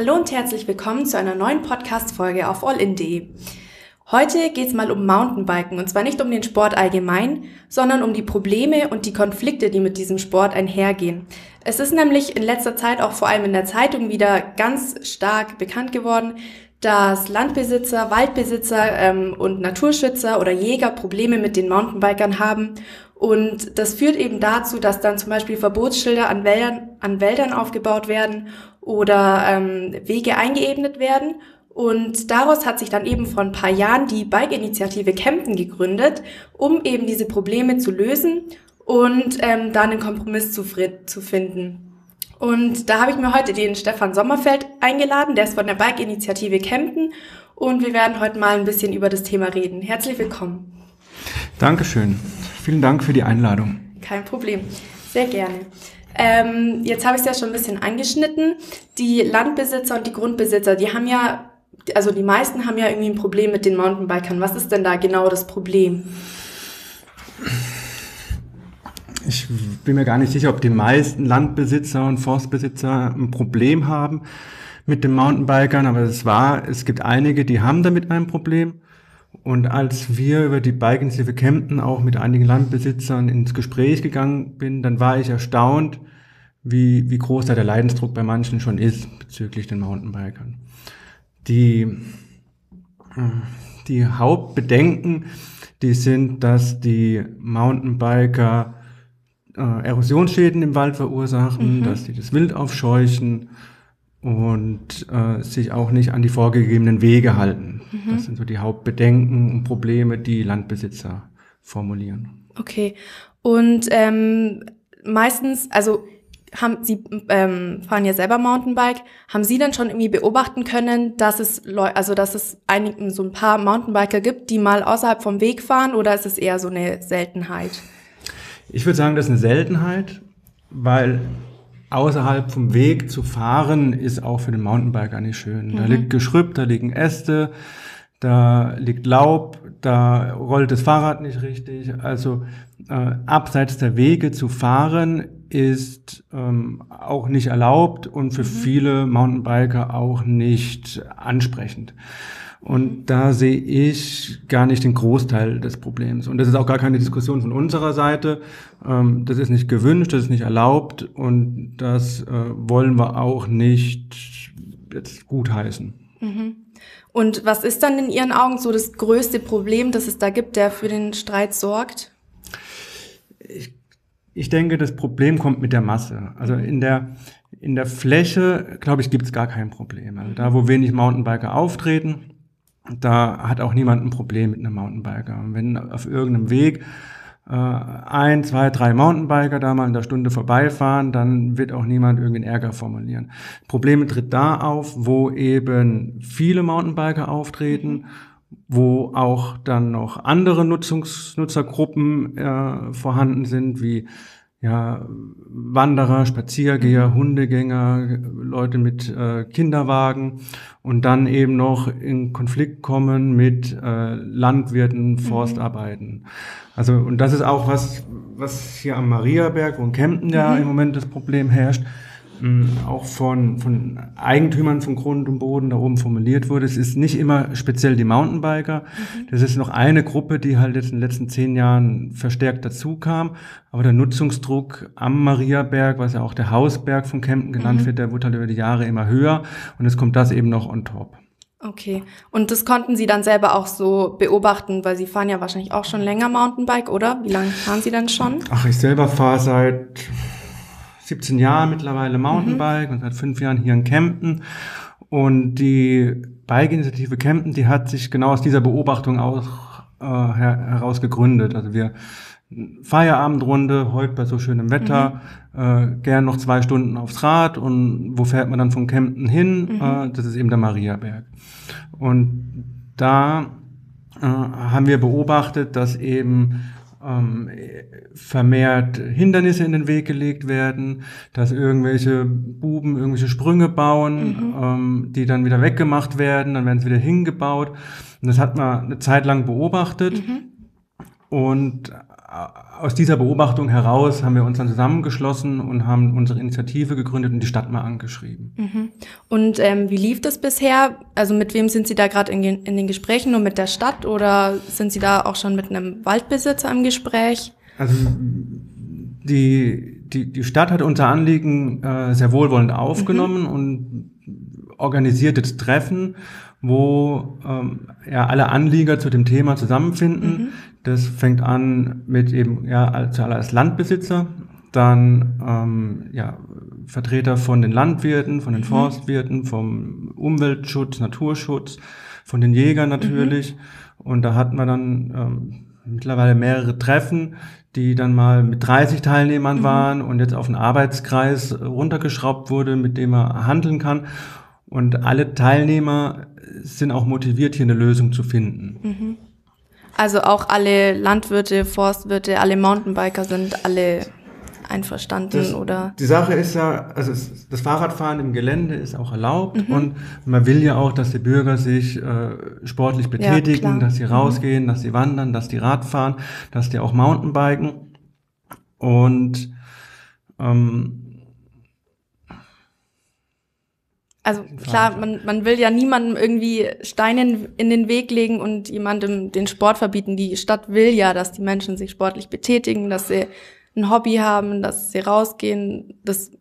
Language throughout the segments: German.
Hallo und herzlich willkommen zu einer neuen Podcast-Folge auf allin.de. Heute geht's mal um Mountainbiken und zwar nicht um den Sport allgemein, sondern um die Probleme und die Konflikte, die mit diesem Sport einhergehen. Es ist nämlich in letzter Zeit auch vor allem in der Zeitung wieder ganz stark bekannt geworden, dass Landbesitzer, Waldbesitzer ähm, und Naturschützer oder Jäger Probleme mit den Mountainbikern haben. Und das führt eben dazu, dass dann zum Beispiel Verbotsschilder an Wäldern, an Wäldern aufgebaut werden oder ähm, Wege eingeebnet werden und daraus hat sich dann eben vor ein paar Jahren die Bike-Initiative Kempten gegründet, um eben diese Probleme zu lösen und ähm, dann einen Kompromiss zu, zu finden. Und da habe ich mir heute den Stefan Sommerfeld eingeladen, der ist von der Bike-Initiative Kempten und wir werden heute mal ein bisschen über das Thema reden. Herzlich willkommen. Dankeschön. Vielen Dank für die Einladung. Kein Problem. Sehr gerne. Ähm, jetzt habe ich es ja schon ein bisschen angeschnitten. Die Landbesitzer und die Grundbesitzer, die haben ja also die meisten haben ja irgendwie ein Problem mit den Mountainbikern. Was ist denn da genau das Problem? Ich bin mir gar nicht sicher, ob die meisten Landbesitzer und Forstbesitzer ein Problem haben mit den Mountainbikern, aber es war, es gibt einige, die haben damit ein Problem. Und als wir über die Bike-Initiative Kempten auch mit einigen Landbesitzern ins Gespräch gegangen bin, dann war ich erstaunt, wie, wie groß da der Leidensdruck bei manchen schon ist bezüglich den Mountainbikern. Die, die Hauptbedenken, die sind, dass die Mountainbiker äh, Erosionsschäden im Wald verursachen, mhm. dass sie das Wild aufscheuchen und äh, sich auch nicht an die vorgegebenen Wege halten. Mhm. Das sind so die Hauptbedenken und Probleme, die Landbesitzer formulieren. Okay. Und ähm, meistens, also haben Sie ähm, fahren ja selber Mountainbike. Haben Sie denn schon irgendwie beobachten können, dass es Leu also dass es einigen so ein paar Mountainbiker gibt, die mal außerhalb vom Weg fahren, oder ist es eher so eine Seltenheit? Ich würde sagen, das ist eine Seltenheit, weil außerhalb vom Weg zu fahren ist auch für den Mountainbiker nicht schön. Mhm. Da liegt Geschrüpp, da liegen Äste, da liegt Laub, da rollt das Fahrrad nicht richtig. Also äh, abseits der Wege zu fahren ist ähm, auch nicht erlaubt und für mhm. viele Mountainbiker auch nicht ansprechend. Und da sehe ich gar nicht den Großteil des Problems. Und das ist auch gar keine Diskussion von unserer Seite. Ähm, das ist nicht gewünscht, das ist nicht erlaubt und das äh, wollen wir auch nicht jetzt gutheißen. Mhm. Und was ist dann in Ihren Augen so das größte Problem, das es da gibt, der für den Streit sorgt? Ich, ich denke, das Problem kommt mit der Masse. Also in der, in der Fläche, glaube ich, gibt es gar kein Problem. Also da, wo wenig Mountainbiker auftreten, da hat auch niemand ein Problem mit einem Mountainbiker. Wenn auf irgendeinem Weg äh, ein, zwei, drei Mountainbiker da mal in der Stunde vorbeifahren, dann wird auch niemand irgendwie einen Ärger formulieren. Probleme tritt da auf, wo eben viele Mountainbiker auftreten, wo auch dann noch andere Nutzungs Nutzergruppen äh, vorhanden sind, wie ja, Wanderer, Spaziergeher, mhm. Hundegänger, Leute mit äh, Kinderwagen und dann eben noch in Konflikt kommen mit äh, Landwirten, mhm. Forstarbeiten. Also, und das ist auch was, was hier am Mariaberg, wo in Kempten ja mhm. im Moment das Problem herrscht, auch von, von Eigentümern von Grund und Boden da oben formuliert wurde. Es ist nicht immer speziell die Mountainbiker. Mhm. Das ist noch eine Gruppe, die halt jetzt in den letzten zehn Jahren verstärkt dazu kam. Aber der Nutzungsdruck am Mariaberg, was ja auch der Hausberg von Kempten genannt mhm. wird, der wurde halt über die Jahre immer höher. Und jetzt kommt das eben noch on top. Okay. Und das konnten Sie dann selber auch so beobachten, weil Sie fahren ja wahrscheinlich auch schon länger Mountainbike, oder? Wie lange fahren Sie dann schon? Ach, ich selber fahre seit 17 Jahren mittlerweile Mountainbike mhm. und seit fünf Jahren hier in Kempten. Und die Bike-Initiative Kempten, die hat sich genau aus dieser Beobachtung auch äh, heraus gegründet. Also wir Feierabendrunde, heute bei so schönem Wetter, mhm. äh, gern noch zwei Stunden aufs Rad und wo fährt man dann von Kempten hin? Mhm. Äh, das ist eben der Mariaberg. Und da äh, haben wir beobachtet, dass eben ähm, vermehrt Hindernisse in den Weg gelegt werden, dass irgendwelche Buben irgendwelche Sprünge bauen, mhm. ähm, die dann wieder weggemacht werden, dann werden sie wieder hingebaut. Und das hat man eine Zeit lang beobachtet mhm. und aus dieser Beobachtung heraus haben wir uns dann zusammengeschlossen und haben unsere Initiative gegründet und die Stadt mal angeschrieben. Mhm. Und ähm, wie lief das bisher? Also mit wem sind Sie da gerade in, in, den Gesprächen? Nur mit der Stadt oder sind Sie da auch schon mit einem Waldbesitzer im Gespräch? Also die, die, die Stadt hat unser Anliegen äh, sehr wohlwollend aufgenommen mhm. und organisiert jetzt Treffen, wo ähm, ja, alle Anlieger zu dem Thema zusammenfinden. Mhm. Das fängt an mit eben ja zuallererst Landbesitzer, dann ähm, ja, Vertreter von den Landwirten, von den mhm. Forstwirten, vom Umweltschutz, Naturschutz, von den Jägern natürlich. Mhm. Und da hatten wir dann ähm, mittlerweile mehrere Treffen, die dann mal mit 30 Teilnehmern mhm. waren und jetzt auf einen Arbeitskreis runtergeschraubt wurde, mit dem er handeln kann. Und alle Teilnehmer sind auch motiviert, hier eine Lösung zu finden. Mhm. Also auch alle Landwirte, Forstwirte, alle Mountainbiker sind alle einverstanden das, oder? Die Sache ist ja, also das Fahrradfahren im Gelände ist auch erlaubt mhm. und man will ja auch, dass die Bürger sich äh, sportlich betätigen, ja, dass sie mhm. rausgehen, mhm. dass sie wandern, dass die Rad fahren, dass die auch Mountainbiken und ähm, also klar, man, man will ja niemandem irgendwie Steine in den Weg legen und jemandem den Sport verbieten. Die Stadt will ja, dass die Menschen sich sportlich betätigen, dass sie ein Hobby haben, dass sie rausgehen. Das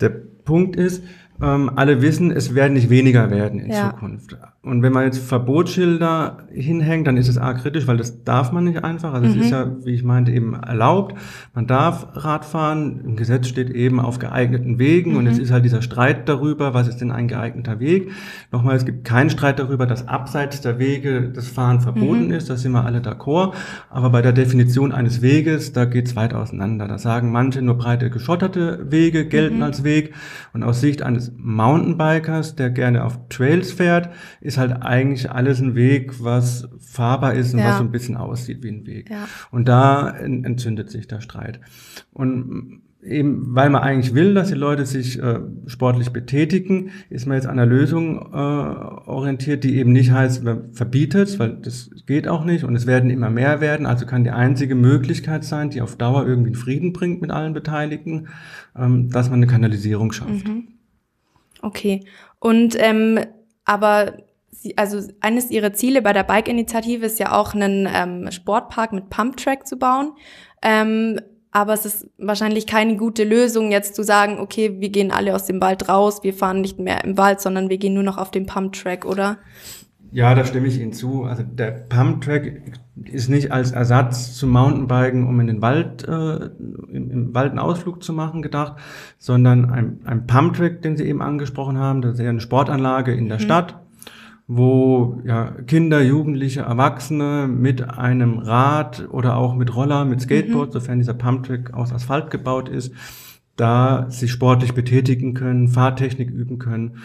Der Punkt ist, ähm, alle wissen, es werden nicht weniger werden in ja. Zukunft. Und wenn man jetzt Verbotsschilder hinhängt, dann ist es arg kritisch, weil das darf man nicht einfach. Also mhm. es ist ja, wie ich meinte, eben erlaubt. Man darf Radfahren. Im Gesetz steht eben auf geeigneten Wegen. Mhm. Und es ist halt dieser Streit darüber, was ist denn ein geeigneter Weg. Nochmal, es gibt keinen Streit darüber, dass abseits der Wege das Fahren verboten mhm. ist. Da sind wir alle d'accord. Aber bei der Definition eines Weges, da geht es weit auseinander. Da sagen manche nur breite geschotterte Wege gelten mhm. als Weg. Und aus Sicht eines Mountainbikers, der gerne auf Trails fährt, ist halt eigentlich alles ein Weg, was fahrbar ist und ja. was so ein bisschen aussieht wie ein Weg. Ja. Und da entzündet sich der Streit. Und eben, weil man eigentlich will, dass die Leute sich äh, sportlich betätigen, ist man jetzt an einer Lösung äh, orientiert, die eben nicht heißt, man verbietet, weil das geht auch nicht und es werden immer mehr werden. Also kann die einzige Möglichkeit sein, die auf Dauer irgendwie einen Frieden bringt mit allen Beteiligten, ähm, dass man eine Kanalisierung schafft. Mhm. Okay. Und ähm, aber sie, also eines ihrer Ziele bei der Bike-Initiative ist ja auch einen ähm, Sportpark mit Pumptrack zu bauen. Ähm, aber es ist wahrscheinlich keine gute Lösung, jetzt zu sagen, okay, wir gehen alle aus dem Wald raus, wir fahren nicht mehr im Wald, sondern wir gehen nur noch auf den Pumptrack, oder? Ja, da stimme ich Ihnen zu. Also der Pumptrack ist nicht als Ersatz zum Mountainbiken, um in den Wald, äh, im, im Wald einen Ausflug zu machen, gedacht, sondern ein, ein Pumptrack, den Sie eben angesprochen haben, das ist ja eine Sportanlage in der mhm. Stadt, wo ja, Kinder, Jugendliche, Erwachsene mit einem Rad oder auch mit Roller, mit Skateboard, mhm. sofern dieser Pumptrack aus Asphalt gebaut ist, da sich sportlich betätigen können, Fahrtechnik üben können.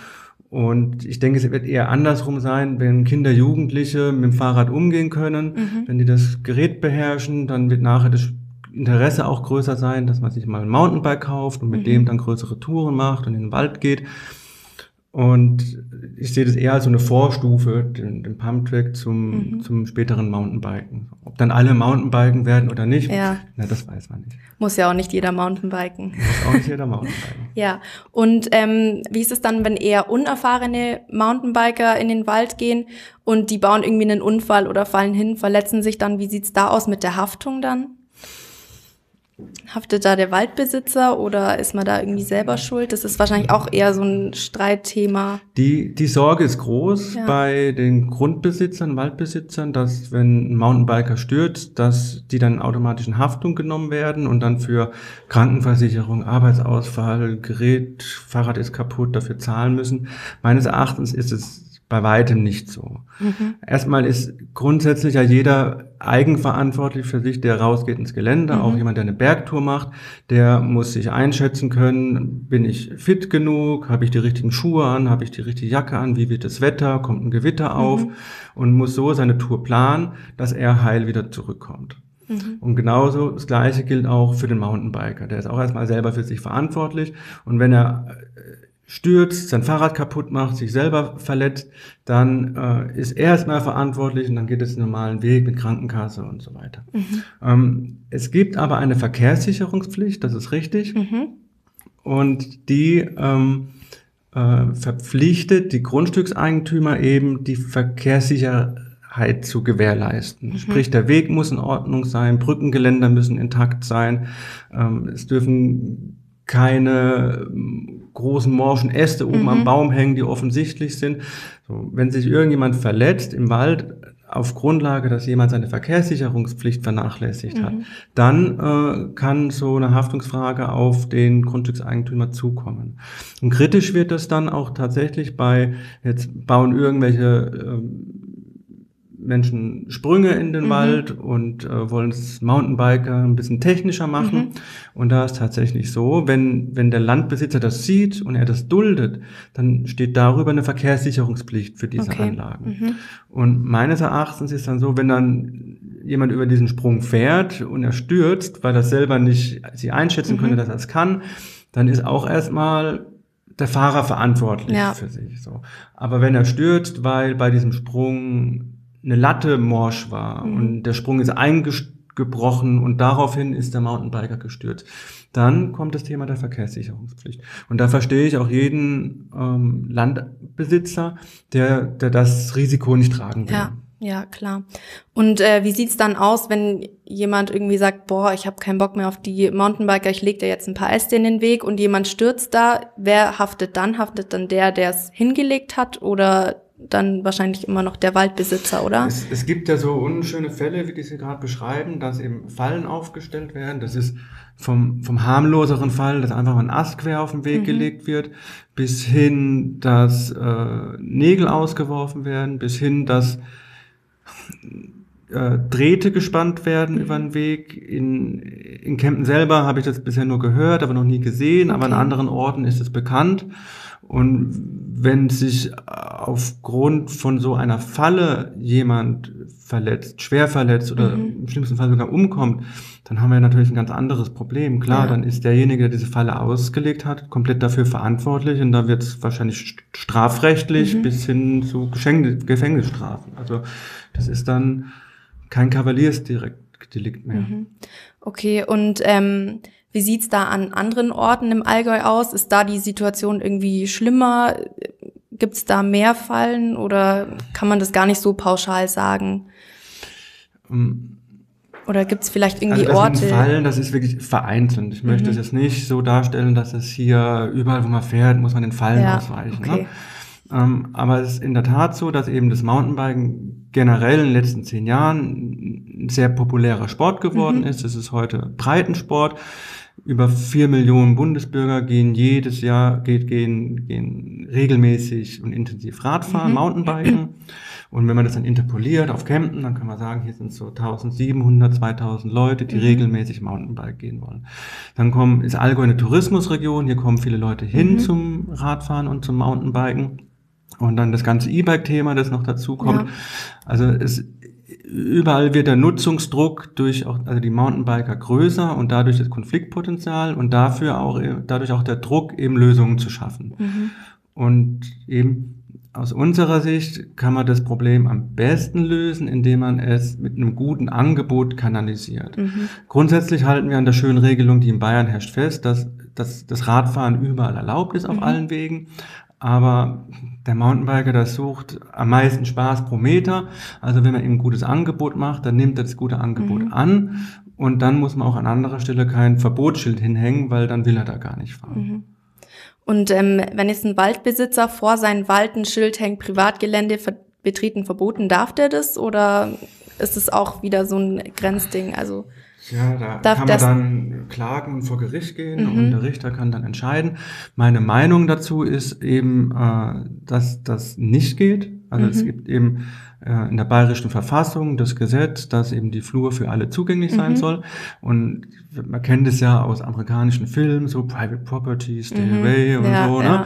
Und ich denke, es wird eher andersrum sein, wenn Kinder, Jugendliche mit dem Fahrrad umgehen können, mhm. wenn die das Gerät beherrschen, dann wird nachher das Interesse auch größer sein, dass man sich mal ein Mountainbike kauft und mit mhm. dem dann größere Touren macht und in den Wald geht. Und ich sehe das eher als so eine Vorstufe, den, den Pumptrack zum, mhm. zum späteren Mountainbiken. Ob dann alle Mountainbiken werden oder nicht, ja. na, das weiß man nicht. Muss ja auch nicht jeder Mountainbiken. Muss auch nicht jeder Mountainbiken. ja, und ähm, wie ist es dann, wenn eher unerfahrene Mountainbiker in den Wald gehen und die bauen irgendwie einen Unfall oder fallen hin, verletzen sich dann? Wie sieht's da aus mit der Haftung dann? Haftet da der Waldbesitzer oder ist man da irgendwie selber schuld? Das ist wahrscheinlich auch eher so ein Streitthema. Die, die Sorge ist groß ja. bei den Grundbesitzern, Waldbesitzern, dass wenn ein Mountainbiker stürzt, dass die dann automatisch in Haftung genommen werden und dann für Krankenversicherung, Arbeitsausfall, Gerät, Fahrrad ist kaputt, dafür zahlen müssen. Meines Erachtens ist es bei weitem nicht so. Mhm. Erstmal ist grundsätzlich ja jeder eigenverantwortlich für sich, der rausgeht ins Gelände. Mhm. Auch jemand, der eine Bergtour macht, der muss sich einschätzen können, bin ich fit genug, habe ich die richtigen Schuhe an, habe ich die richtige Jacke an, wie wird das Wetter, kommt ein Gewitter auf mhm. und muss so seine Tour planen, dass er heil wieder zurückkommt. Mhm. Und genauso das Gleiche gilt auch für den Mountainbiker. Der ist auch erstmal selber für sich verantwortlich. Und wenn er stürzt, sein Fahrrad kaputt macht, sich selber verletzt, dann äh, ist er erstmal verantwortlich und dann geht es den normalen Weg mit Krankenkasse und so weiter. Mhm. Ähm, es gibt aber eine Verkehrssicherungspflicht, das ist richtig. Mhm. Und die ähm, äh, verpflichtet die Grundstückseigentümer eben, die Verkehrssicherheit zu gewährleisten. Mhm. Sprich, der Weg muss in Ordnung sein, Brückengeländer müssen intakt sein, ähm, es dürfen keine großen morschen Äste oben mhm. am Baum hängen, die offensichtlich sind. So, wenn sich irgendjemand verletzt im Wald auf Grundlage, dass jemand seine Verkehrssicherungspflicht vernachlässigt mhm. hat, dann äh, kann so eine Haftungsfrage auf den Grundstückseigentümer zukommen. Und kritisch wird das dann auch tatsächlich bei, jetzt bauen irgendwelche äh, Menschen Sprünge in den mhm. Wald und äh, wollen es Mountainbiker ein bisschen technischer machen. Mhm. Und da ist tatsächlich so, wenn, wenn der Landbesitzer das sieht und er das duldet, dann steht darüber eine Verkehrssicherungspflicht für diese okay. Anlagen. Mhm. Und meines Erachtens ist dann so, wenn dann jemand über diesen Sprung fährt und er stürzt, weil er selber nicht sie einschätzen könnte, mhm. dass er es kann, dann ist auch erstmal der Fahrer verantwortlich ja. für sich. So. Aber wenn er stürzt, weil bei diesem Sprung eine Latte morsch war mhm. und der Sprung ist eingebrochen und daraufhin ist der Mountainbiker gestürzt. Dann kommt das Thema der Verkehrssicherungspflicht. Und da verstehe ich auch jeden ähm, Landbesitzer, der, der das Risiko nicht tragen will. Ja. Ja, klar. Und äh, wie sieht's dann aus, wenn jemand irgendwie sagt, boah, ich habe keinen Bock mehr auf die Mountainbiker, ich leg dir jetzt ein paar Äste in den Weg und jemand stürzt da, wer haftet dann? Haftet dann der, der es hingelegt hat oder dann wahrscheinlich immer noch der Waldbesitzer, oder? Es, es gibt ja so unschöne Fälle, wie die Sie gerade beschreiben, dass eben Fallen aufgestellt werden. Das ist vom, vom harmloseren Fall, dass einfach mal ein Ast quer auf den Weg mhm. gelegt wird, bis hin, dass äh, Nägel ausgeworfen werden, bis hin, dass äh, Drähte gespannt werden mhm. über den Weg. In, in Kempten selber habe ich das bisher nur gehört, aber noch nie gesehen, okay. aber an anderen Orten ist es bekannt. Und wenn sich aufgrund von so einer Falle jemand verletzt, schwer verletzt oder mhm. im schlimmsten Fall sogar umkommt, dann haben wir natürlich ein ganz anderes Problem. Klar, ja. dann ist derjenige, der diese Falle ausgelegt hat, komplett dafür verantwortlich und da wird es wahrscheinlich strafrechtlich mhm. bis hin zu Gefängnisstrafen. Also das ist dann kein Kavaliersdelikt mehr. Mhm. Okay, und ähm, wie sieht's da an anderen Orten im Allgäu aus? Ist da die Situation irgendwie schlimmer? Gibt's da mehr Fallen oder kann man das gar nicht so pauschal sagen? Um, oder gibt's vielleicht irgendwie also das Orte? Sind Fallen, das ist wirklich vereinzelt. Ich möchte mhm. es jetzt nicht so darstellen, dass es hier überall, wo man fährt, muss man den Fallen ja, ausweichen. Ne? Okay. Ne? Ähm, aber es ist in der Tat so, dass eben das Mountainbiken generell in den letzten zehn Jahren ein sehr populärer Sport geworden mhm. ist. Es ist heute Breitensport. Über vier Millionen Bundesbürger gehen jedes Jahr, geht, gehen, gehen regelmäßig und intensiv Radfahren, mhm. Mountainbiken. Und wenn man das dann interpoliert auf Campen, dann kann man sagen, hier sind so 1700, 2000 Leute, die mhm. regelmäßig Mountainbike gehen wollen. Dann kommen, ist Allgäu eine Tourismusregion, hier kommen viele Leute hin mhm. zum Radfahren und zum Mountainbiken. Und dann das ganze E-Bike-Thema, das noch dazu kommt. Ja. Also es, überall wird der Nutzungsdruck durch auch, also die Mountainbiker größer und dadurch das Konfliktpotenzial und dafür auch, dadurch auch der Druck, eben Lösungen zu schaffen. Mhm. Und eben aus unserer Sicht kann man das Problem am besten lösen, indem man es mit einem guten Angebot kanalisiert. Mhm. Grundsätzlich halten wir an der schönen Regelung, die in Bayern herrscht, fest, dass, dass das Radfahren überall erlaubt ist auf mhm. allen Wegen. Aber der Mountainbiker, der sucht am meisten Spaß pro Meter. Also wenn man ihm ein gutes Angebot macht, dann nimmt er das gute Angebot mhm. an. Und dann muss man auch an anderer Stelle kein Verbotsschild hinhängen, weil dann will er da gar nicht fahren. Mhm. Und ähm, wenn jetzt ein Waldbesitzer vor seinem Wald ein Schild hängt, Privatgelände betreten verboten, darf der das? Oder ist es auch wieder so ein Grenzding? Also ja, da Darf kann man dann klagen und vor Gericht gehen mhm. und der Richter kann dann entscheiden. Meine Meinung dazu ist eben, äh, dass das nicht geht. Also mhm. es gibt eben äh, in der bayerischen Verfassung das Gesetz, dass eben die Flur für alle zugänglich sein mhm. soll. Und man kennt es ja aus amerikanischen Filmen, so Private Property, Stay mhm. Away und ja, so. Ne? Ja.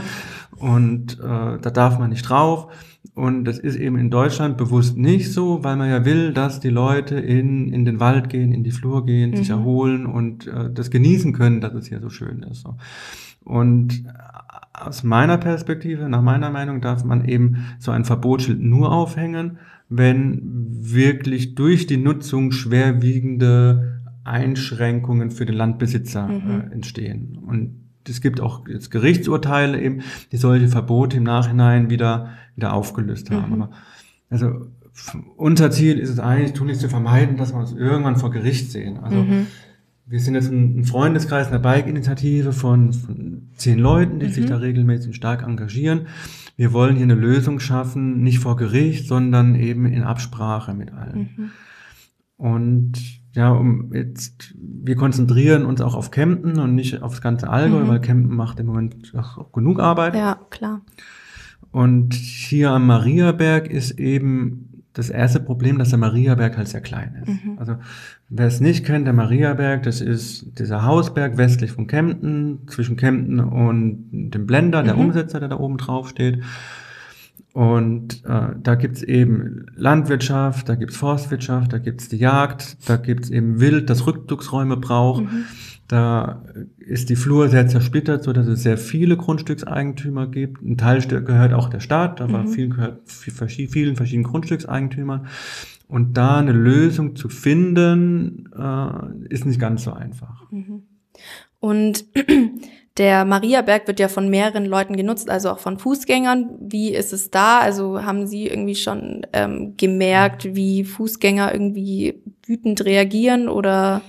Und äh, da darf man nicht drauf. Und das ist eben in Deutschland bewusst nicht so, weil man ja will, dass die Leute in, in den Wald gehen, in die Flur gehen, mhm. sich erholen und äh, das genießen können, dass es hier so schön ist. So. Und aus meiner Perspektive, nach meiner Meinung, darf man eben so ein Verbotsschild nur aufhängen, wenn wirklich durch die Nutzung schwerwiegende Einschränkungen für den Landbesitzer mhm. äh, entstehen. Und es gibt auch jetzt Gerichtsurteile eben, die solche Verbote im Nachhinein wieder, wieder aufgelöst haben. Mhm. Aber also unser Ziel ist es eigentlich, tun nicht zu vermeiden, dass wir uns irgendwann vor Gericht sehen. Also mhm. wir sind jetzt ein, Freundeskreis einer Bike-Initiative von, von, zehn Leuten, die mhm. sich da regelmäßig stark engagieren. Wir wollen hier eine Lösung schaffen, nicht vor Gericht, sondern eben in Absprache mit allen. Mhm. Und ja, um jetzt, wir konzentrieren uns auch auf Kempten und nicht aufs ganze Allgäu, mhm. weil Kempten macht im Moment auch genug Arbeit. Ja, klar. Und hier am Mariaberg ist eben das erste Problem, dass der Mariaberg halt sehr klein ist. Mhm. Also wer es nicht kennt, der Mariaberg, das ist dieser Hausberg westlich von Kempten, zwischen Kempten und dem Blender, der mhm. Umsetzer, der da oben drauf steht. Und äh, da gibt's eben Landwirtschaft, da gibt's Forstwirtschaft, da gibt's die Jagd, da gibt's eben Wild, das Rückzugsräume braucht. Mhm. Da ist die Flur sehr zersplittert, so dass es sehr viele Grundstückseigentümer gibt. Ein Teil gehört auch der Staat, aber mhm. vielen gehört vielen verschiedenen Grundstückseigentümern. Und da eine Lösung zu finden, äh, ist nicht ganz so einfach. Mhm. Und Der Mariaberg wird ja von mehreren Leuten genutzt, also auch von Fußgängern. Wie ist es da? Also haben Sie irgendwie schon ähm, gemerkt, wie Fußgänger irgendwie wütend reagieren oder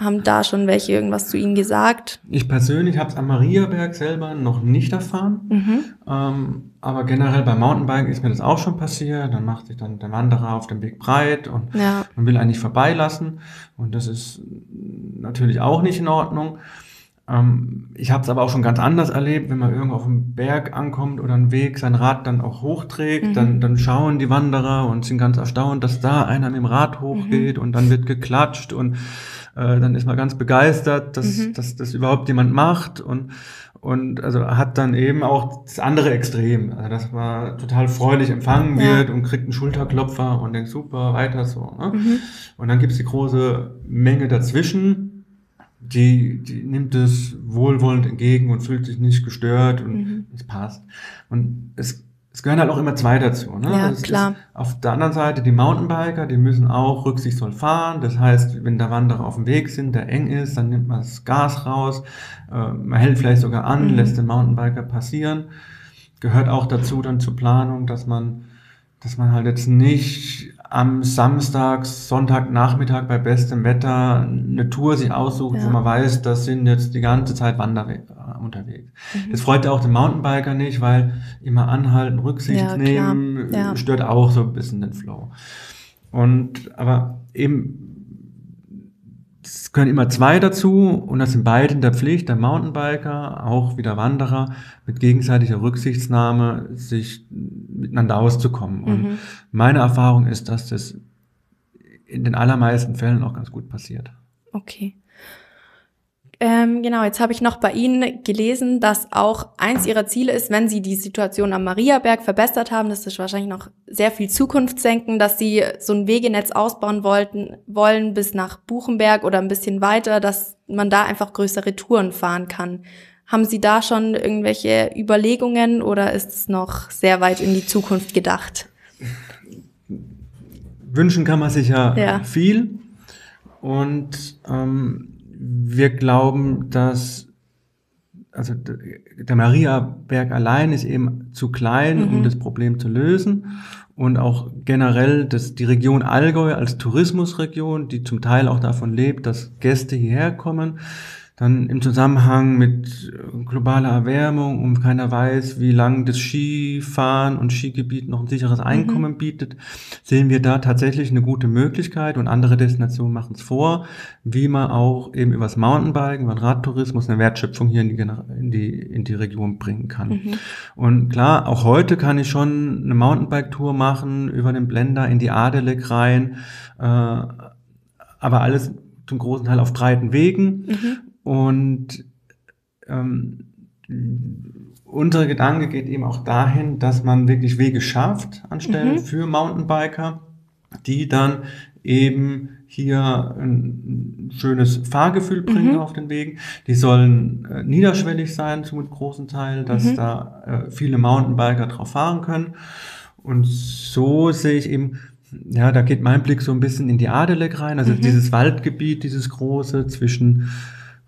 haben da schon welche irgendwas zu Ihnen gesagt? Ich persönlich habe es am Mariaberg selber noch nicht erfahren. Mhm. Ähm, aber generell beim Mountainbiken ist mir das auch schon passiert. Dann macht sich dann der Wanderer auf dem Weg breit und ja. man will eigentlich vorbeilassen. Und das ist natürlich auch nicht in Ordnung. Ähm, ich habe es aber auch schon ganz anders erlebt, wenn man irgendwo auf dem Berg ankommt oder einen Weg sein Rad dann auch hochträgt, mhm. dann, dann schauen die Wanderer und sind ganz erstaunt, dass da einer mit dem Rad hochgeht mhm. und dann wird geklatscht und äh, dann ist man ganz begeistert, dass, mhm. dass das überhaupt jemand macht und und also hat dann eben auch das andere Extrem, also dass man total freudig empfangen wird ja. und kriegt einen Schulterklopfer und denkt super weiter so. Ne? Mhm. Und dann gibt's die große Menge dazwischen, die, die nimmt es wohlwollend entgegen und fühlt sich nicht gestört und mhm. es passt. Und es, es gehören halt auch immer zwei dazu. Ne? Ja, also klar. auf der anderen Seite die Mountainbiker, die müssen auch rücksichtsvoll fahren. Das heißt, wenn da Wanderer auf dem Weg sind, der eng ist, dann nimmt man das Gas raus. Äh, man hält vielleicht sogar an, mhm. lässt den Mountainbiker passieren. Gehört auch dazu dann zur Planung, dass man, dass man halt jetzt nicht am Samstag, Sonntagnachmittag bei bestem Wetter eine Tour sich aussucht, ja. wo man weiß, das sind jetzt die ganze Zeit Wanderer äh, unterwegs. Mhm. Das freut ja auch den Mountainbiker nicht, weil immer anhalten, Rücksicht ja, nehmen, ja. stört auch so ein bisschen den Flow. Und, aber eben, es gehören immer zwei dazu und das sind beide in der Pflicht, der Mountainbiker, auch wieder Wanderer, mit gegenseitiger Rücksichtnahme sich miteinander auszukommen. Und mhm. meine Erfahrung ist, dass das in den allermeisten Fällen auch ganz gut passiert. Okay. Ähm, genau, jetzt habe ich noch bei Ihnen gelesen, dass auch eins Ihrer Ziele ist, wenn Sie die Situation am Mariaberg verbessert haben, das ist wahrscheinlich noch sehr viel Zukunftsdenken, dass Sie so ein Wegenetz ausbauen wollten, wollen bis nach Buchenberg oder ein bisschen weiter, dass man da einfach größere Touren fahren kann. Haben Sie da schon irgendwelche Überlegungen oder ist es noch sehr weit in die Zukunft gedacht? Wünschen kann man sich ja, ja. viel und ähm, wir glauben, dass also der Mariaberg allein ist eben zu klein, mhm. um das Problem zu lösen. Und auch generell dass die Region Allgäu als Tourismusregion, die zum Teil auch davon lebt, dass Gäste hierher kommen, dann im Zusammenhang mit äh, globaler Erwärmung und keiner weiß, wie lang das Skifahren und Skigebiet noch ein sicheres mhm. Einkommen mhm. bietet, sehen wir da tatsächlich eine gute Möglichkeit und andere Destinationen machen es vor, wie man auch eben übers Mountainbiken, über den Radtourismus eine Wertschöpfung hier in die, in die, in die Region bringen kann. Mhm. Und klar, auch heute kann ich schon eine Mountainbike-Tour machen über den Blender in die Adelik rein, äh, aber alles zum großen Teil auf breiten Wegen. Mhm. Und ähm, unser Gedanke geht eben auch dahin, dass man wirklich Wege schafft anstelle Mhm. für Mountainbiker, die dann eben hier ein schönes Fahrgefühl bringen Mhm. auf den Wegen. Die sollen äh, niederschwellig sein zum großen Teil, dass Mhm. da äh, viele Mountainbiker drauf fahren können. Und so sehe ich eben, ja, da geht mein Blick so ein bisschen in die Adelek rein, also Mhm. dieses Waldgebiet, dieses große zwischen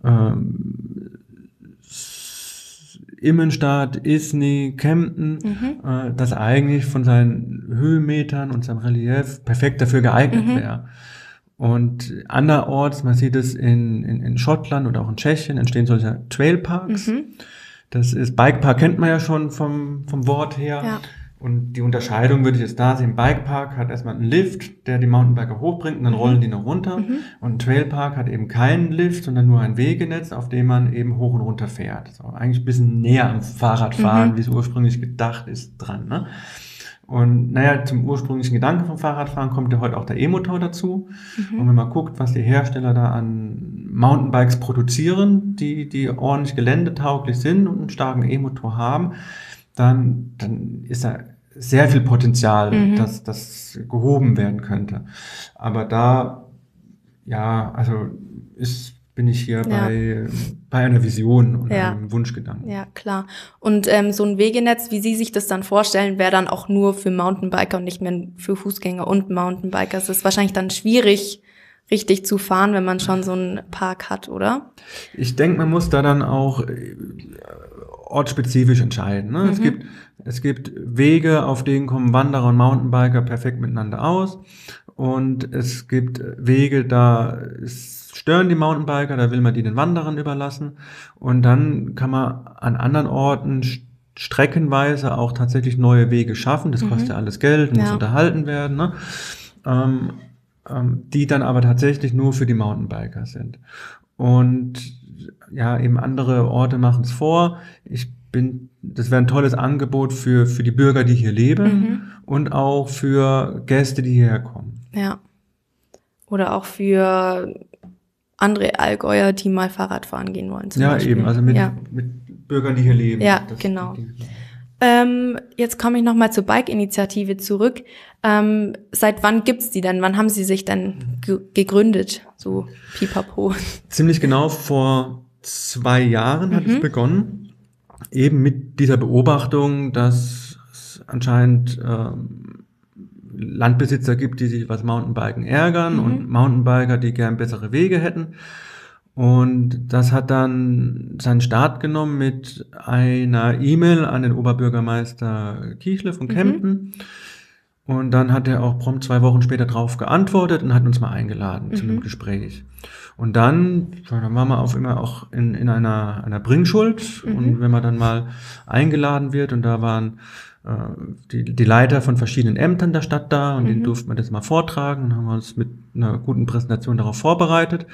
ähm, Immenstadt, Isny, Kempten, Mhm. äh, das eigentlich von seinen Höhenmetern und seinem Relief perfekt dafür geeignet Mhm. wäre. Und anderorts, man sieht es in, in, in Schottland oder auch in Tschechien, entstehen solche Trailparks. Mhm. Das ist, Bikepark kennt man ja schon vom, vom Wort her. Ja. Und die Unterscheidung würde ich jetzt da sehen. Bikepark hat erstmal einen Lift, der die Mountainbiker hochbringt und dann Mhm. rollen die noch runter. Mhm. Und ein Trailpark hat eben keinen Lift, sondern nur ein Wegenetz, auf dem man eben hoch und runter fährt. So, eigentlich ein bisschen näher am Fahrradfahren, Mhm. wie es ursprünglich gedacht ist, dran. Ne? Und naja, zum ursprünglichen Gedanken vom Fahrradfahren kommt ja heute auch der E-Motor dazu. Mhm. Und wenn man guckt, was die Hersteller da an Mountainbikes produzieren, die, die ordentlich geländetauglich sind und einen starken E-Motor haben, dann, dann ist da sehr viel Potenzial, Mhm. dass das gehoben werden könnte. Aber da, ja, also ist, bin ich hier Ja. bei, bei einer Vision und Ja. einem Wunschgedanken. Ja, klar. Und ähm, so ein Wegenetz, wie Sie sich das dann vorstellen, wäre dann auch nur für Mountainbiker und nicht mehr für Fußgänger und Mountainbiker. Es ist wahrscheinlich dann schwierig, richtig zu fahren, wenn man schon so einen Park hat, oder? Ich denke, man muss da dann auch äh, ortsspezifisch entscheiden. Ne? Es, Mhm. gibt, es gibt Wege, auf denen kommen Wanderer und Mountainbiker perfekt miteinander aus. Und es gibt Wege, da stören die Mountainbiker, da will man die den Wanderern überlassen. Und dann kann man an anderen Orten st- streckenweise auch tatsächlich neue Wege schaffen. Das Mhm. kostet ja alles Geld, muss Ja. unterhalten werden. Ne? Ähm, ähm, die dann aber tatsächlich nur für die Mountainbiker sind. Und ja, eben andere Orte machen es vor. Ich bin, das wäre ein tolles Angebot für, für die Bürger, die hier leben Mhm. und auch für Gäste, die hierher kommen. Ja. Oder auch für andere Allgäuer, die mal Fahrrad fahren gehen wollen. ja, Beispiel. eben, also mit, Ja. mit Bürgern, die hier leben. Ja, genau. die- Ähm, jetzt komme ich nochmal zur Bike-Initiative zurück. Ähm, seit wann gibt's die denn? Wann haben Sie sich denn ge gegründet? So pipapo. Ziemlich genau vor zwei Jahren hat Mhm. es begonnen, eben mit dieser Beobachtung, dass es anscheinend ähm, Landbesitzer gibt, die sich was Mountainbiken ärgern Mhm. und Mountainbiker, die gern bessere Wege hätten. Und das hat dann seinen Start genommen mit einer E-Mail an den Oberbürgermeister Kiechle von Mhm. Kempten. Und dann hat er auch prompt zwei Wochen später darauf geantwortet und hat uns mal eingeladen zu Mhm. einem Gespräch. Und dann, dann waren wir auf immer auch in, in einer, einer Bringschuld. Mhm. Und wenn man dann mal eingeladen wird und da waren äh, die, die Leiter von verschiedenen Ämtern der Stadt da und denen Mhm. durften wir das mal vortragen und haben wir uns mit einer guten Präsentation darauf vorbereitet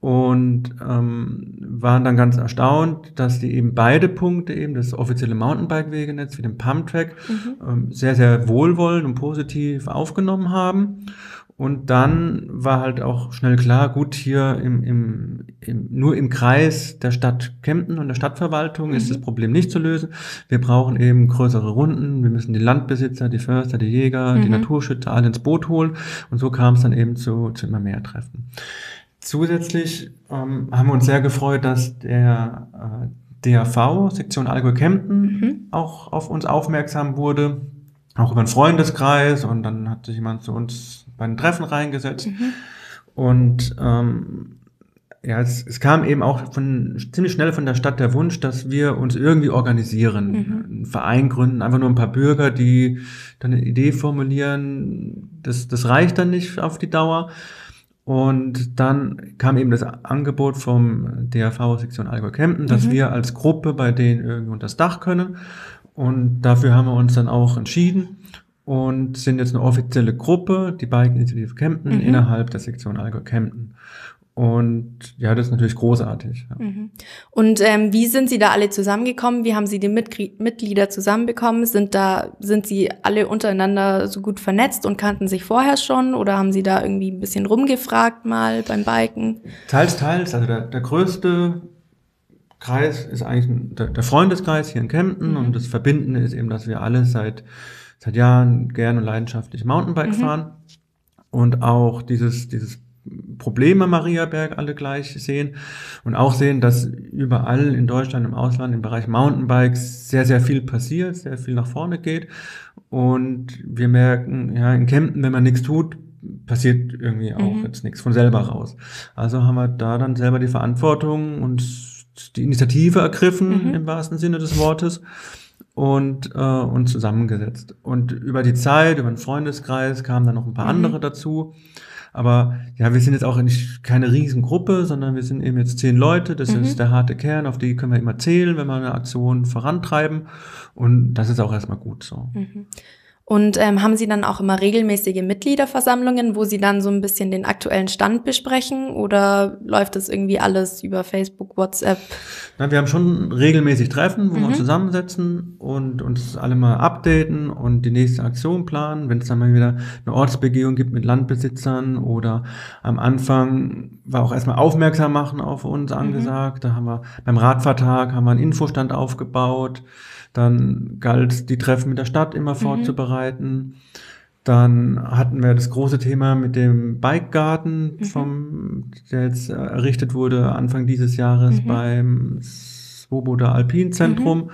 und ähm, waren dann ganz erstaunt, dass die eben beide Punkte, eben das offizielle Mountainbike-Wegenetz wie den Pumptrack, Mhm. ähm, sehr, sehr wohlwollend und positiv aufgenommen haben. Und dann war halt auch schnell klar, gut, hier im, im, im, nur im Kreis der Stadt Kempten und der Stadtverwaltung ist Mhm. das Problem nicht zu lösen. Wir brauchen eben größere Runden. Wir müssen die Landbesitzer, die Förster, die Jäger, die Mhm. Naturschützer alle ins Boot holen. Und so kam es dann eben zu, zu immer mehr Treffen. Zusätzlich ähm, haben wir uns sehr gefreut, dass der äh, DAV, Sektion Allgäu Kempten, Mhm. auch auf uns aufmerksam wurde, auch über einen Freundeskreis und dann hat sich jemand zu uns bei den Treffen reingesetzt Mhm. und ähm, ja, es, es kam eben auch von ziemlich schnell von der Stadt der Wunsch, dass wir uns irgendwie organisieren, Mhm. einen Verein gründen, einfach nur ein paar Bürger, die dann eine Idee formulieren, das, das reicht dann nicht auf die Dauer. Und dann kam eben das Angebot vom DAV Sektion Allgäu Kempten, dass Mhm. wir als Gruppe bei denen irgendwie unter das Dach können. Und dafür haben wir uns dann auch entschieden und sind jetzt eine offizielle Gruppe, die Bike Initiative Kempten, Mhm. innerhalb der Sektion Allgäu Kempten. Und ja, das ist natürlich großartig. Ja. Mhm. Und ähm, wie sind Sie da alle zusammengekommen? Wie haben Sie die Mitgri Mitglieder zusammenbekommen? Sind da sind Sie alle untereinander so gut vernetzt und kannten sich vorher schon oder haben Sie da irgendwie ein bisschen rumgefragt mal beim Biken? Teils, teils. Also der, der größte Kreis ist eigentlich der, der Freundeskreis hier in Kempten mhm. und das Verbindende ist eben, dass wir alle seit, seit Jahren gerne und leidenschaftlich Mountainbike mhm. fahren und auch dieses, dieses Probleme Mariaberg alle gleich sehen und auch sehen, dass überall in Deutschland, im Ausland, im Bereich Mountainbikes sehr, sehr viel passiert, sehr viel nach vorne geht. Und wir merken, ja, in Kempten, wenn man nichts tut, passiert irgendwie auch mhm. jetzt nichts von selber raus. Also haben wir da dann selber die Verantwortung und die Initiative ergriffen, mhm. im wahrsten Sinne des Wortes und, äh, und zusammengesetzt. Und über die Zeit, über den Freundeskreis kamen dann noch ein paar mhm. andere dazu. Aber ja, wir sind jetzt auch nicht keine Riesengruppe, sondern wir sind eben jetzt zehn Leute. Das mhm. ist der harte Kern, auf die können wir immer zählen, wenn wir eine Aktion vorantreiben. Und das ist auch erstmal gut so. Mhm. Und ähm, haben Sie dann auch immer regelmäßige Mitgliederversammlungen, wo Sie dann so ein bisschen den aktuellen Stand besprechen oder läuft das irgendwie alles über Facebook, WhatsApp? Na, wir haben schon regelmäßig Treffen, wo mhm. wir uns zusammensetzen und uns alle mal updaten und die nächste Aktion planen. Wenn es dann mal wieder eine Ortsbegehung gibt mit Landbesitzern oder am Anfang war auch erstmal aufmerksam machen auf uns mhm. angesagt. Mhm. Da haben wir beim Radfahrtag haben wir einen Infostand aufgebaut. Dann galt die Treffen mit der Stadt immer mhm. Vorzubereiten. Dann hatten wir das große Thema mit dem Bikegarten, mhm. vom, der jetzt errichtet wurde Anfang dieses Jahres mhm. beim Swoboda Alpinzentrum. Mhm.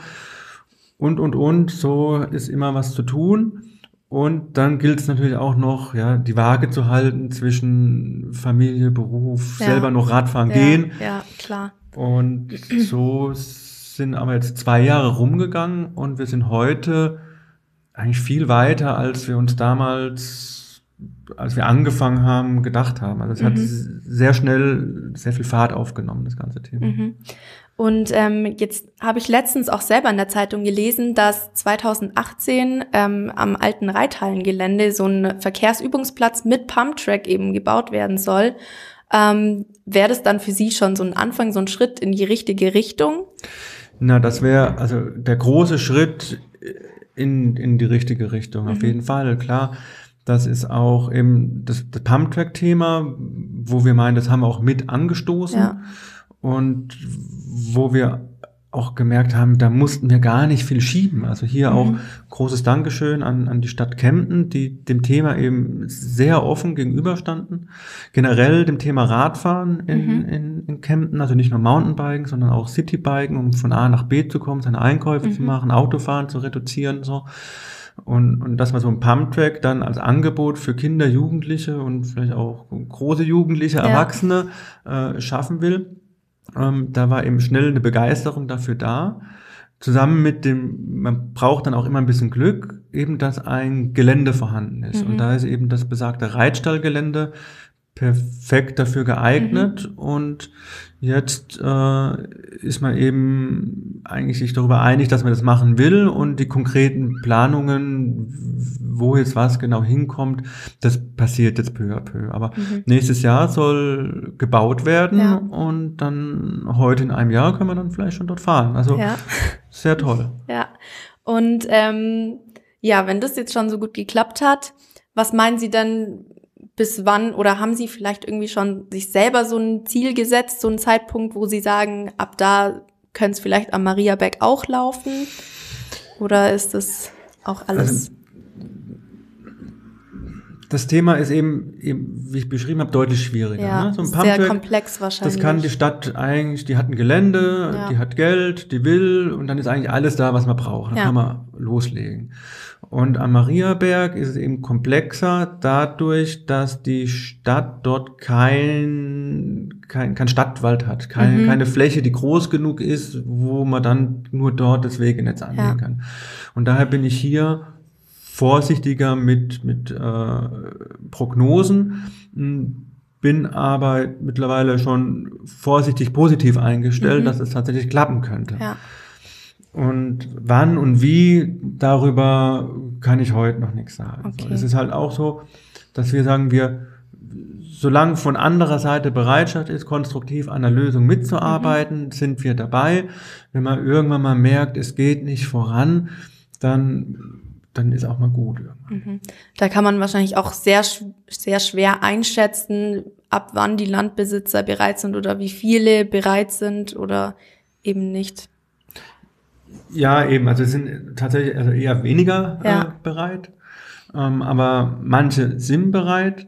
Und, und, und, so ist immer was zu tun. Und dann gilt es natürlich auch noch, ja, die Waage zu halten zwischen Familie, Beruf, ja. selber noch Radfahren ja, gehen. Ja, klar. Und so sind aber jetzt zwei Jahre rumgegangen und wir sind heute eigentlich viel weiter, als wir uns damals, als wir angefangen haben, gedacht haben. Also es mhm. hat sehr schnell sehr viel Fahrt aufgenommen, das ganze Thema. Mhm. Und ähm, jetzt habe ich letztens auch selber in der Zeitung gelesen, dass 2018 ähm, am alten Reithallengelände so ein Verkehrsübungsplatz mit Pumptrack eben gebaut werden soll. Ähm, Wäre das dann für Sie schon so ein Anfang, so ein Schritt in die richtige Richtung? Na, das wäre also der große Schritt in, in die richtige Richtung, mhm. auf jeden Fall, klar. Das ist auch eben das, das Pumptrack-Thema, wo wir meinen, das haben wir auch mit angestoßen. Ja. Und wo wir auch gemerkt haben, da mussten wir gar nicht viel schieben. Also hier mhm. auch großes Dankeschön an, an die Stadt Kempten, die dem Thema eben sehr offen gegenüberstanden. Generell dem Thema Radfahren in, mhm. in, in Kempten, also nicht nur Mountainbiken, sondern auch Citybiken, um von A nach B zu kommen, seine Einkäufe mhm. zu machen, Autofahren zu reduzieren, so. Und, und dass man so ein Pumptrack dann als Angebot für Kinder, Jugendliche und vielleicht auch große Jugendliche, ja. Erwachsene äh, schaffen will ähm, da war eben schnell eine Begeisterung dafür da. Zusammen mit dem, man braucht dann auch immer ein bisschen Glück, eben, dass ein Gelände vorhanden ist. Mhm. Und da ist eben das besagte Reitstallgelände perfekt dafür geeignet. Mhm. Und jetzt äh, ist man eben eigentlich sich darüber einig, dass man das machen will und die konkreten Planungen, wo jetzt was genau hinkommt, das passiert jetzt peu à peu. Aber mhm. nächstes Jahr soll gebaut werden ja. und dann heute in einem Jahr können wir dann vielleicht schon dort fahren. Also ja. sehr toll. Ja. Und ähm, ja, wenn das jetzt schon so gut geklappt hat, was meinen Sie denn, bis wann oder haben Sie vielleicht irgendwie schon sich selber so ein Ziel gesetzt, so einen Zeitpunkt, wo Sie sagen, ab da könnte es vielleicht am Mariabeck auch laufen? Oder ist das auch alles? Also, das Thema ist eben, eben, wie ich beschrieben habe, deutlich schwieriger. Ja, ne? so ein Pumpwerk, sehr komplex wahrscheinlich. Das kann die Stadt eigentlich, die hat ein Gelände, ja. die hat Geld, die will und dann ist eigentlich alles da, was man braucht. Dann ja. kann man loslegen. Und am Mariaberg ist es eben komplexer dadurch, dass die Stadt dort kein, kein, kein Stadtwald hat, keine, mhm. keine Fläche, die groß genug ist, wo man dann nur dort das Wegenetz anlegen kann. Und daher bin ich hier vorsichtiger mit, mit äh, Prognosen, bin aber mittlerweile schon vorsichtig positiv eingestellt, mhm. dass es tatsächlich klappen könnte. Ja. Und wann und wie, darüber kann ich heute noch nichts sagen. Okay. es ist halt auch so, dass wir sagen, wir, solange von anderer Seite Bereitschaft ist, konstruktiv an der Lösung mitzuarbeiten, mhm. sind wir dabei. Wenn man irgendwann mal merkt, es geht nicht voran, dann, dann ist auch mal gut. Mhm. Da kann man wahrscheinlich auch sehr, sehr schwer einschätzen, ab wann die Landbesitzer bereit sind oder wie viele bereit sind oder eben nicht. Ja, eben. Also sind tatsächlich also eher weniger Ja. äh, bereit. Ähm, aber manche sind bereit.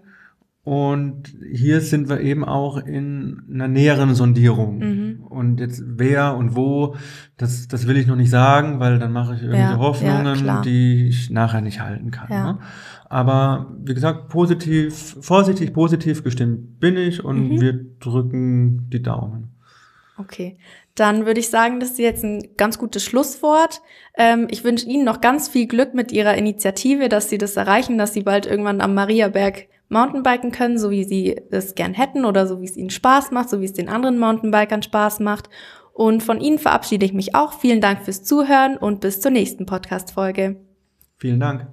Und hier sind wir eben auch in einer näheren Sondierung. Mhm. Und jetzt wer und wo, das, das will ich noch nicht sagen, weil dann mache ich irgendwelche Ja, ja, Hoffnungen, klar. die ich nachher nicht halten kann. Ja. Ne? Aber wie gesagt, positiv, vorsichtig, positiv gestimmt bin ich und Mhm. wir drücken die Daumen. Okay, dann würde ich sagen, das ist jetzt ein ganz gutes Schlusswort. Ähm, ich wünsche Ihnen noch ganz viel Glück mit Ihrer Initiative, dass Sie das erreichen, dass Sie bald irgendwann am Mariaberg Mountainbiken können, so wie sie es gern hätten oder so wie es ihnen Spaß macht, so wie es den anderen Mountainbikern Spaß macht. Und von Ihnen verabschiede ich mich auch. Vielen Dank fürs Zuhören und bis zur nächsten Podcast-Folge. Vielen Dank.